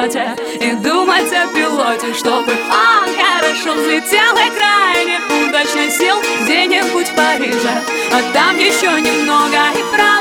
самолете И думать о пилоте, чтобы он хорошо взлетел И крайне удачно сел где-нибудь в Париже. А там еще немного и правда